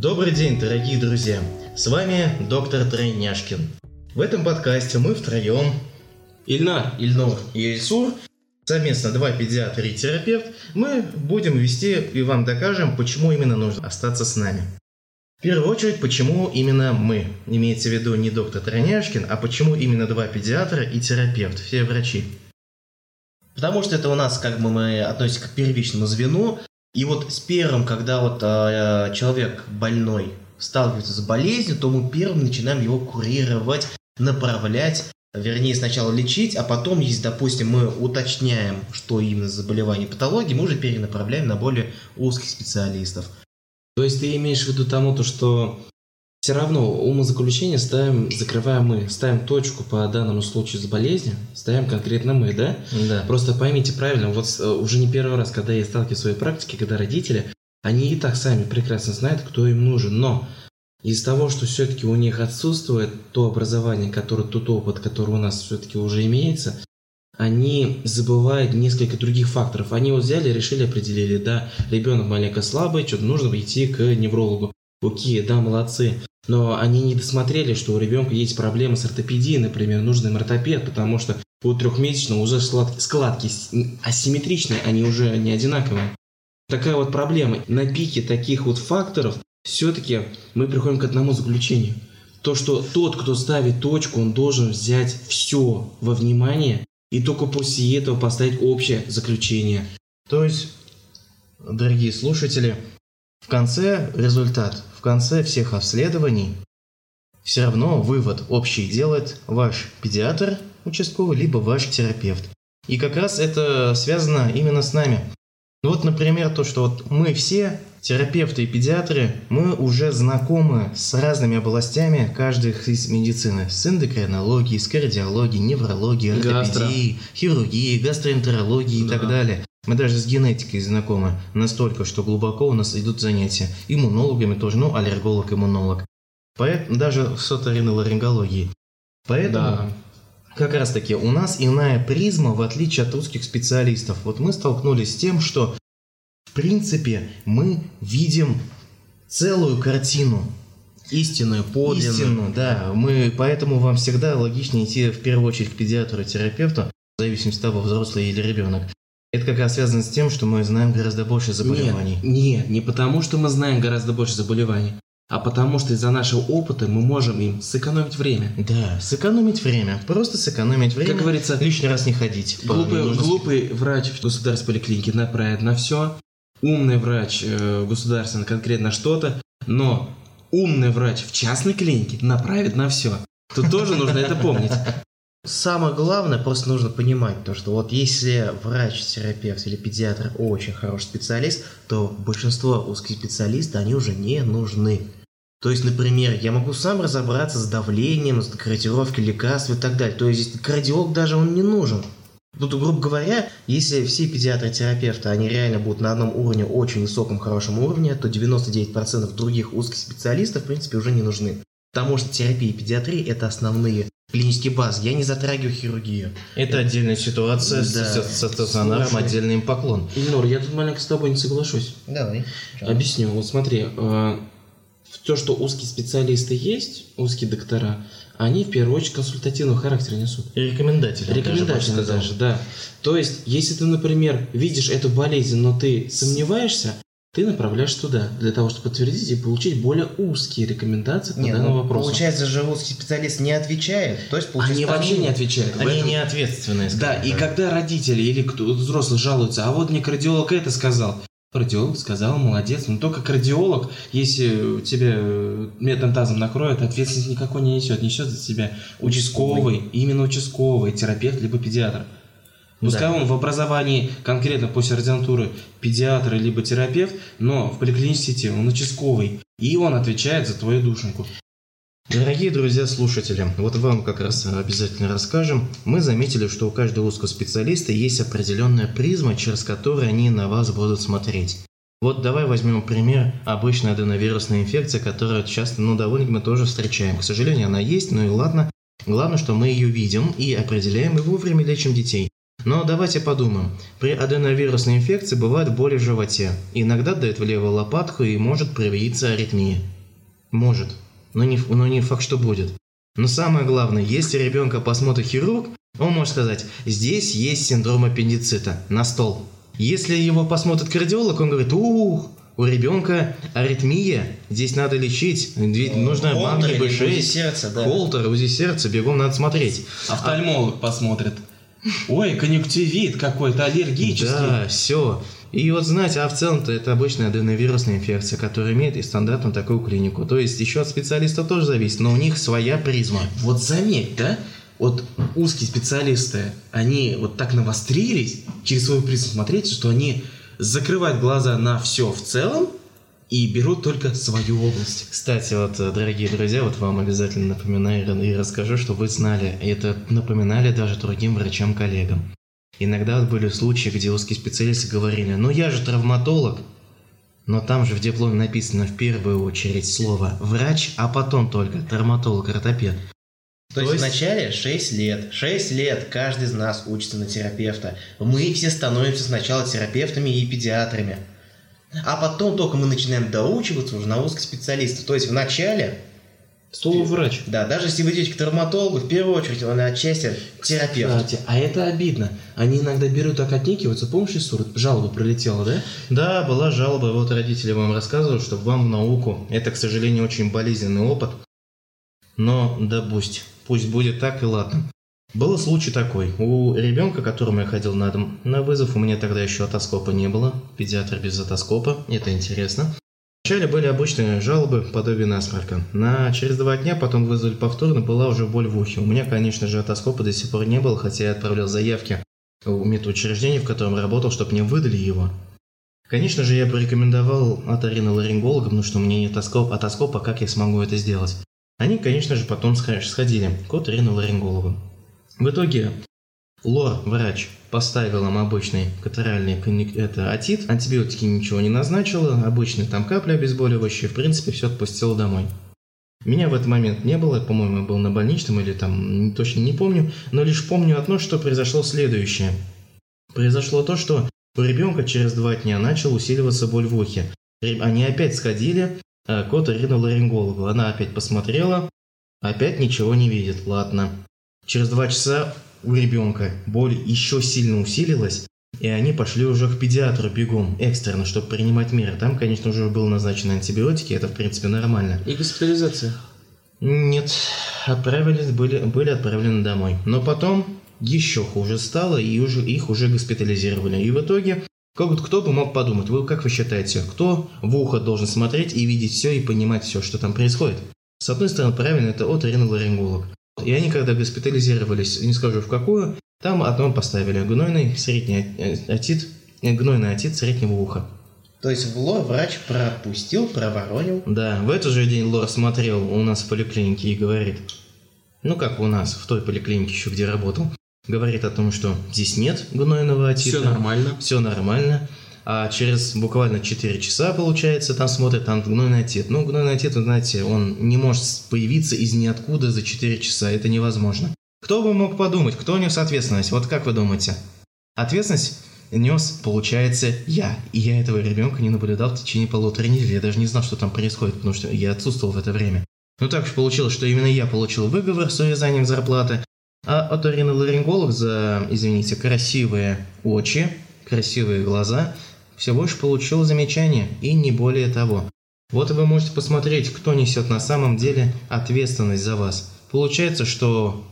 Добрый день, дорогие друзья! С вами доктор Тройняшкин. В этом подкасте мы втроем, Ильнар, Ильнур и Ильсур, совместно два педиатра и терапевт, мы будем вести и вам докажем, почему именно нужно остаться с нами. В первую очередь, почему именно мы? Имеется в виду не доктор Тройняшкин, а почему именно два педиатра и терапевт, все врачи. Потому что это у нас как бы мы относимся к первичному звену. И вот с первым, когда вот э, человек больной сталкивается с болезнью, то мы первым начинаем его курировать, направлять, вернее сначала лечить, а потом, если, допустим, мы уточняем, что именно за заболевание патологии, мы уже перенаправляем на более узких специалистов. То есть ты имеешь в виду тому, то, что все равно умозаключение ставим, закрываем мы, ставим точку по данному случаю с болезнью, ставим конкретно мы, да? Да. Просто поймите правильно, вот э, уже не первый раз, когда я сталкиваюсь в своей практике, когда родители, они и так сами прекрасно знают, кто им нужен, но из того, что все-таки у них отсутствует то образование, которое, тот опыт, который у нас все-таки уже имеется, они забывают несколько других факторов. Они вот взяли, решили, определили, да, ребенок маленько слабый, что-то нужно идти к неврологу. Окей, да, молодцы. Но они не досмотрели, что у ребенка есть проблемы с ортопедией, например, нужен им ортопед, потому что у трехмесячного уже складки, складки асимметричные, они уже не одинаковые. Такая вот проблема. На пике таких вот факторов все-таки мы приходим к одному заключению. То, что тот, кто ставит точку, он должен взять все во внимание и только после этого поставить общее заключение. То есть, дорогие слушатели, в конце результат, в конце всех обследований, все равно вывод общий делает ваш педиатр участковый, либо ваш терапевт. И как раз это связано именно с нами. Вот, например, то, что вот мы все, терапевты и педиатры, мы уже знакомы с разными областями каждой из медицины. С эндокринологией, с кардиологией, неврологией, ортопедией, хирургией, гастроэнтерологией да. и так далее. Мы даже с генетикой знакомы настолько, что глубоко у нас идут занятия. Иммунологами тоже, ну, аллерголог, иммунолог. Поэтому даже с оториноларингологией. Поэтому да. как раз таки у нас иная призма, в отличие от узких специалистов. Вот мы столкнулись с тем, что в принципе мы видим целую картину. Истинную, подлинную. Истинную, да. Мы, поэтому вам всегда логичнее идти в первую очередь к педиатру и терапевту, в зависимости от того, взрослый или ребенок. Это как раз связано с тем, что мы знаем гораздо больше заболеваний. Нет, нет, не потому, что мы знаем гораздо больше заболеваний, а потому что из-за нашего опыта мы можем им сэкономить время. Да, сэкономить время. Просто сэкономить время. Как говорится, лишний раз не ходить. Глупый, глупый врач в государственной поликлинике направит на все, умный врач э, государственный конкретно что-то, но умный врач в частной клинике направит на все. Тут тоже нужно это помнить. Самое главное, просто нужно понимать то, что вот если врач, терапевт или педиатр очень хороший специалист, то большинство узких специалистов, они уже не нужны. То есть, например, я могу сам разобраться с давлением, с корректировкой лекарств и так далее. То есть, кардиолог даже он не нужен. Тут, грубо говоря, если все педиатры и терапевты, они реально будут на одном уровне, очень высоком, хорошем уровне, то 99% других узких специалистов, в принципе, уже не нужны. Потому что терапия и педиатрия – это основные клинический баз. Я не затрагиваю хирургию. Это отдельная ситуация да. с, с, стационаром, отдельный им поклон. Ильнур, я тут маленько с тобой не соглашусь. Давай. Объясню. Вот смотри, э, то, что узкие специалисты есть, узкие доктора, они в первую очередь консультативного характера несут. И рекомендательные. Рекомендательные даже, даже, да. То есть, если ты, например, видишь эту болезнь, но ты сомневаешься, ты направляешь туда, для того, чтобы подтвердить и получить более узкие рекомендации по Нет, данному ну, вопросу. Получается же узкий специалист не отвечает, то есть Они вообще не отвечают. Они этом... не ответственные. Да, и когда родители или кто взрослый жалуются, а вот мне кардиолог это сказал, Кардиолог сказал, молодец, но только кардиолог, если тебя медным тазом накроет, ответственность никакой не несет, несет за себя участковый, именно участковый, терапевт либо педиатр. Пускай да. он в образовании конкретно после ординатуры педиатр либо терапевт, но в поликлинической он участковый, и он отвечает за твою душеньку. Дорогие друзья слушатели, вот вам как раз обязательно расскажем. Мы заметили, что у каждого узкого специалиста есть определенная призма, через которую они на вас будут смотреть. Вот давай возьмем пример обычная аденовирусная инфекция, которая часто, ну, довольно мы тоже встречаем. К сожалению, она есть, ну и ладно. Главное, что мы ее видим и определяем и вовремя лечим детей. Но давайте подумаем. При аденовирусной инфекции бывает боль в животе. Иногда дает в левую лопатку и может проявиться аритмия. Может. Но не, но не факт, что будет. Но самое главное, если ребенка посмотрит хирург, он может сказать, здесь есть синдром аппендицита, на стол. Если его посмотрит кардиолог, он говорит, ух, у ребенка аритмия, здесь надо лечить, ведь нужно или B6, УЗИ сердца, да. холтер, УЗИ сердца, бегом надо смотреть. Офтальмолог посмотрит. Ой, конъюнктивит какой-то аллергический. Да, все. И вот знаете, а в целом-то это обычная аденовирусная инфекция, которая имеет и стандартную такую клинику. То есть еще от специалиста тоже зависит, но у них своя призма. Вот заметь, да? Вот узкие специалисты, они вот так навострились через свою призму смотреть, что они закрывают глаза на все в целом и берут только свою область. Кстати, вот, э, дорогие друзья, вот вам обязательно напоминаю и расскажу, что вы знали, и это напоминали даже другим врачам-коллегам. Иногда были случаи, где узкие специалисты говорили, ну я же травматолог, но там же в дипломе написано в первую очередь слово «врач», а потом только травматолог-ортопед. То, То есть, есть- вначале 6 лет. 6 лет каждый из нас учится на терапевта. Мы все становимся сначала терапевтами и педиатрами. А потом только мы начинаем доучиваться уже на узкоспециалиста. То есть вначале, Слово врач. да, даже если вы идете к травматологу, в первую очередь он отчасти терапевт. Кстати, а это обидно. Они иногда берут так отнекиваются. Помнишь, Исур, жалоба пролетела, да? Да, была жалоба, вот родители вам рассказывают, что вам в науку. Это, к сожалению, очень болезненный опыт. Но да пусть, пусть будет так и ладно. Был случай такой. У ребенка, которому я ходил на дом, на вызов, у меня тогда еще отоскопа не было. Педиатр без отоскопа, это интересно. Вначале были обычные жалобы, подобие насморка. На через два дня потом вызвали повторно, была уже боль в ухе. У меня, конечно же, отоскопа до сих пор не было, хотя я отправлял заявки в медучреждение, в котором работал, чтобы мне выдали его. Конечно же, я бы рекомендовал оториноларингологам, потому что у меня нет отоскоп- отоскопа, как я смогу это сделать. Они, конечно же, потом сходили к оториноларингологу. В итоге лор, врач, поставил им обычный катаральный это атит, антибиотики ничего не назначила, обычный там капля обезболивающая, в принципе, все отпустил домой. Меня в этот момент не было, по-моему, я был на больничном или там, точно не помню, но лишь помню одно, что произошло следующее. Произошло то, что у ребенка через два дня начал усиливаться боль в ухе. Они опять сходили э, к оториноларингологу. Она опять посмотрела, опять ничего не видит. Ладно. Через два часа у ребенка боль еще сильно усилилась, и они пошли уже к педиатру бегом, экстренно, чтобы принимать меры. Там, конечно, уже был назначены антибиотики, это, в принципе, нормально. И госпитализация. Нет, отправились, были, были отправлены домой. Но потом еще хуже стало, и уже, их уже госпитализировали. И в итоге, как, кто бы мог подумать, вы как вы считаете, кто в ухо должен смотреть и видеть все и понимать все, что там происходит? С одной стороны, правильно, это оториноларинголог. И они, когда госпитализировались, не скажу в какую, там одно поставили гнойный средний э, отит, э, гнойный отит среднего уха. То есть в лор врач пропустил, проворонил. Да, в этот же день Лор смотрел у нас в поликлинике и говорит, ну как у нас, в той поликлинике еще где работал, говорит о том, что здесь нет гнойного отита. Все нормально. Все нормально. А через буквально 4 часа, получается, там смотрят, там гнойный отит. Ну, гнойный отит, вы знаете, он не может появиться из ниоткуда за 4 часа. Это невозможно. Кто бы мог подумать, кто нес ответственность? Вот как вы думаете? Ответственность нес, получается, я. И я этого ребенка не наблюдал в течение полутора недель. Я даже не знал, что там происходит, потому что я отсутствовал в это время. Ну так уж получилось, что именно я получил выговор с урезанием зарплаты, а оториноларинголог за, извините, красивые очи, красивые глаза, всего лишь получил замечание, и не более того. Вот и вы можете посмотреть, кто несет на самом деле ответственность за вас. Получается, что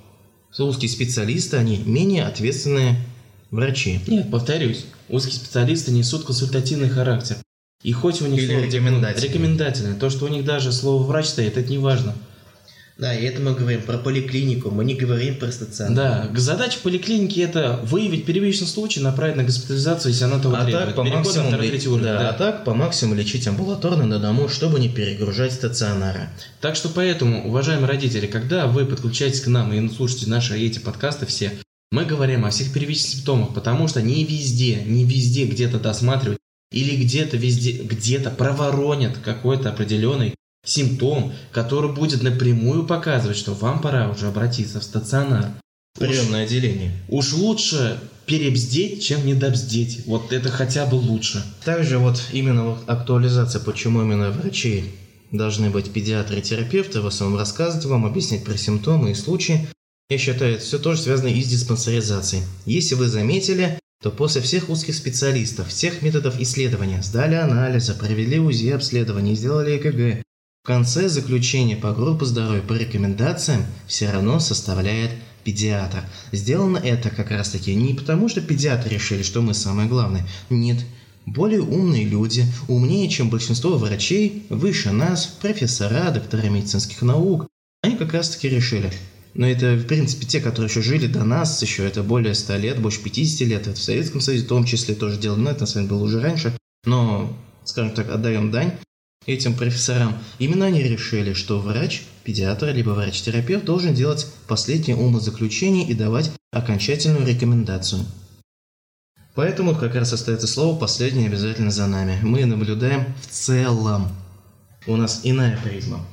узкие специалисты, они менее ответственные врачи. Нет, повторюсь, узкие специалисты несут консультативный характер. И хоть у них Или слово рекомендательный. рекомендательное, то, что у них даже слово врач стоит, это не важно. Да, и это мы говорим про поликлинику, мы не говорим про стационар. Да, к- задача поликлиники это выявить первичный случай, направить на госпитализацию, если она того А требует. так, по Переход на максимуму, уровень, да, да. а так по максимуму лечить амбулаторно на дому, чтобы не перегружать стационары. Так что поэтому, уважаемые родители, когда вы подключаетесь к нам и слушаете наши эти подкасты все, мы говорим о всех первичных симптомах, потому что не везде, не везде где-то досматривают или где-то везде, где-то проворонят какой-то определенный симптом, который будет напрямую показывать, что вам пора уже обратиться в стационар. Уж- Приемное отделение. Уж лучше перебздеть, чем недобздеть. Вот это хотя бы лучше. Также вот именно вот актуализация, почему именно врачи должны быть педиатры и терапевты, в основном рассказывать вам, объяснять про симптомы и случаи. Я считаю, это все тоже связано и с диспансеризацией. Если вы заметили, то после всех узких специалистов, всех методов исследования, сдали анализы, провели УЗИ обследование, сделали ЭКГ, конце заключения по группе здоровья по рекомендациям все равно составляет педиатр. Сделано это как раз таки не потому, что педиатры решили, что мы самое главное. Нет, более умные люди, умнее, чем большинство врачей, выше нас, профессора, доктора медицинских наук, они как раз таки решили. Но это, в принципе, те, которые еще жили до нас, еще это более 100 лет, больше 50 лет, это в Советском Союзе в том числе тоже делали, но это на самом деле было уже раньше. Но, скажем так, отдаем дань этим профессорам. Именно они решили, что врач, педиатр, либо врач-терапевт должен делать последнее умозаключение и давать окончательную рекомендацию. Поэтому как раз остается слово последнее обязательно за нами. Мы наблюдаем в целом. У нас иная призма.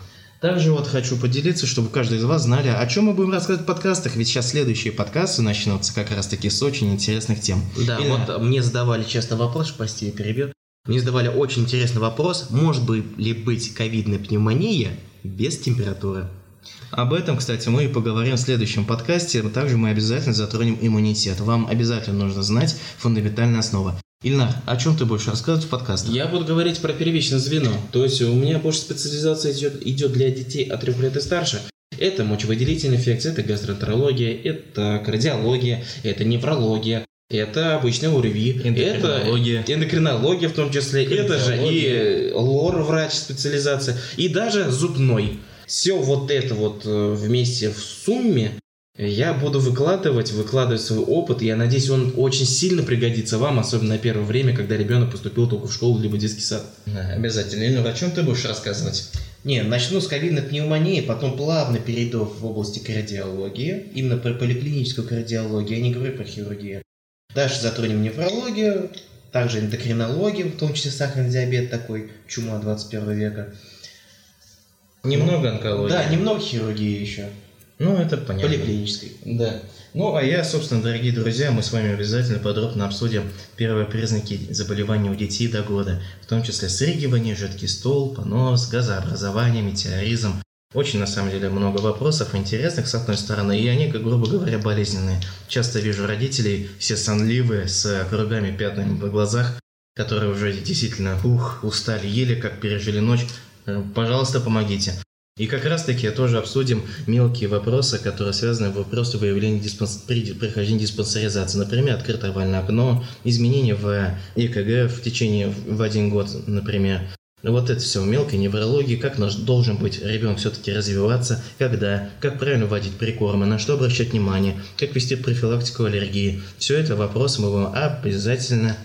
Также вот хочу поделиться, чтобы каждый из вас знали, о чем мы будем рассказывать в подкастах, ведь сейчас следующие подкасты начнутся как раз таки с очень интересных тем. Да, И вот мне задавали часто вопрос, прости, я перебью. Мне задавали очень интересный вопрос, может быть ли быть ковидная пневмония без температуры? Об этом, кстати, мы и поговорим в следующем подкасте. Также мы обязательно затронем иммунитет. Вам обязательно нужно знать фундаментальные основы. Ильнар, о чем ты будешь рассказывать в подкастах? Я буду говорить про первичное звено. То есть у меня больше специализация идет, идет для детей от 3 лет и старше. Это мочевыделительная инфекция, это гастроэнтерология, это кардиология, это неврология, это обычная УРВИ, Эндокринология. это эндокринология в том числе, это же и лор-врач специализация, и даже зубной. Все вот это вот э, вместе в сумме я буду выкладывать, выкладывать свой опыт, и я надеюсь, он очень сильно пригодится вам, особенно на первое время, когда ребенок поступил только в школу либо детский сад. Да, обязательно. Ильнар, о чем ты будешь рассказывать? Не, начну с ковидной пневмонии, потом плавно перейду в области кардиологии, именно про поликлиническую кардиологию, я не говорю про хирургию. Дальше затронем неврологию, также эндокринологию, в том числе сахарный диабет такой, чума 21 века. Немного онкологии. Да, немного хирургии еще, Ну, это понятно. поликлинической. Да. Ну, а я, собственно, дорогие друзья, мы с вами обязательно подробно обсудим первые признаки заболеваний у детей до года, в том числе срыгивание, жидкий стол, понос, газообразование, метеоризм. Очень, на самом деле, много вопросов интересных, с одной стороны, и они, как грубо говоря, болезненные. Часто вижу родителей, все сонливые, с кругами, пятнами в глазах, которые уже действительно, ух, устали, еле как пережили ночь. Э, Пожалуйста, помогите. И как раз таки тоже обсудим мелкие вопросы, которые связаны с вопросом выявления диспанс... при прохождении диспансеризации. Например, открытое овальное окно, изменения в ЭКГ в течение в один год, например. Вот это все мелкой неврологии, как наш должен быть ребенок все-таки развиваться, когда, как правильно вводить прикормы, на что обращать внимание, как вести профилактику аллергии. Все это вопросы мы будем обязательно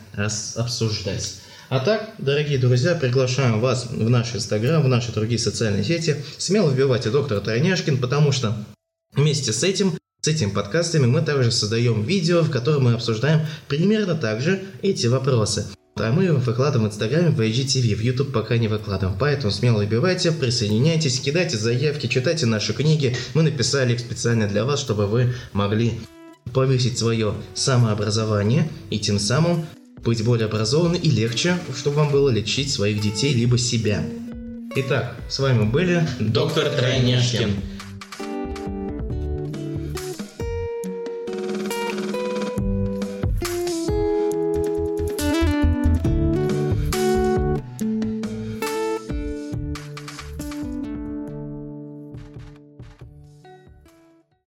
обсуждать. А так, дорогие друзья, приглашаем вас в наш инстаграм, в наши другие социальные сети. Смело вбивайте доктор Тройняшкин, потому что вместе с этим, с этими подкастами мы также создаем видео, в котором мы обсуждаем примерно так же эти вопросы. А мы выкладываем в Инстаграме, в IGTV, в YouTube пока не выкладываем. Поэтому смело выбивайте, присоединяйтесь, кидайте заявки, читайте наши книги. Мы написали их специально для вас, чтобы вы могли повысить свое самообразование и тем самым быть более образованным и легче, чтобы вам было лечить своих детей либо себя. Итак, с вами были Доктор Тройняшкин.